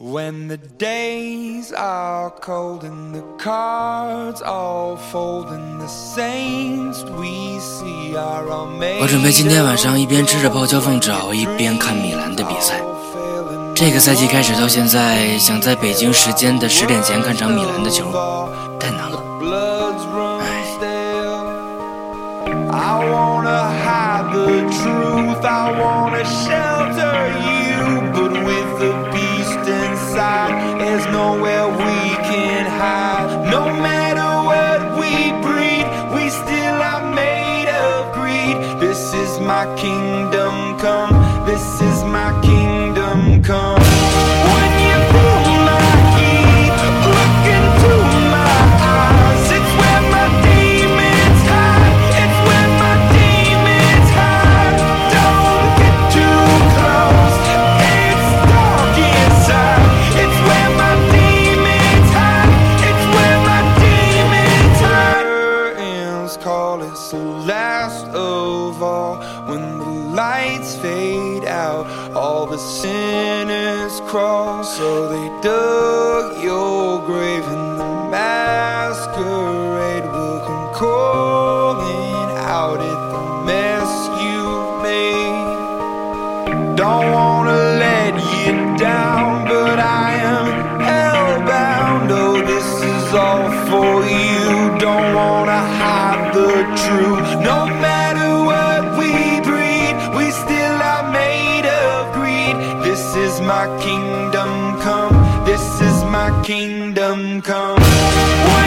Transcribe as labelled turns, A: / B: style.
A: When the days are cold and the cards all fold and the saints we see are all made
B: 我准备今天晚上一边吃着泡椒凤爪，一边看米兰的比赛。这个赛季开始到现在，想在北京时间的十点前看场米兰的球，太难了。
A: Bloods my kingdom come. This is my kingdom come. When you feel my heat, look into my eyes. It's where my demons hide. It's where my demons hide. Don't get too close. It's dark inside. It's where my demons hide. It's where my demons hide. Curtains call the last of all. Lights fade out, all the sinners crawl. So they dug your grave and the masquerade will come calling out at the mess you've made. Don't wanna let you down, but I am hellbound. Oh, this is all for you. Don't wanna hide the truth. No This is my kingdom come. This is my kingdom come.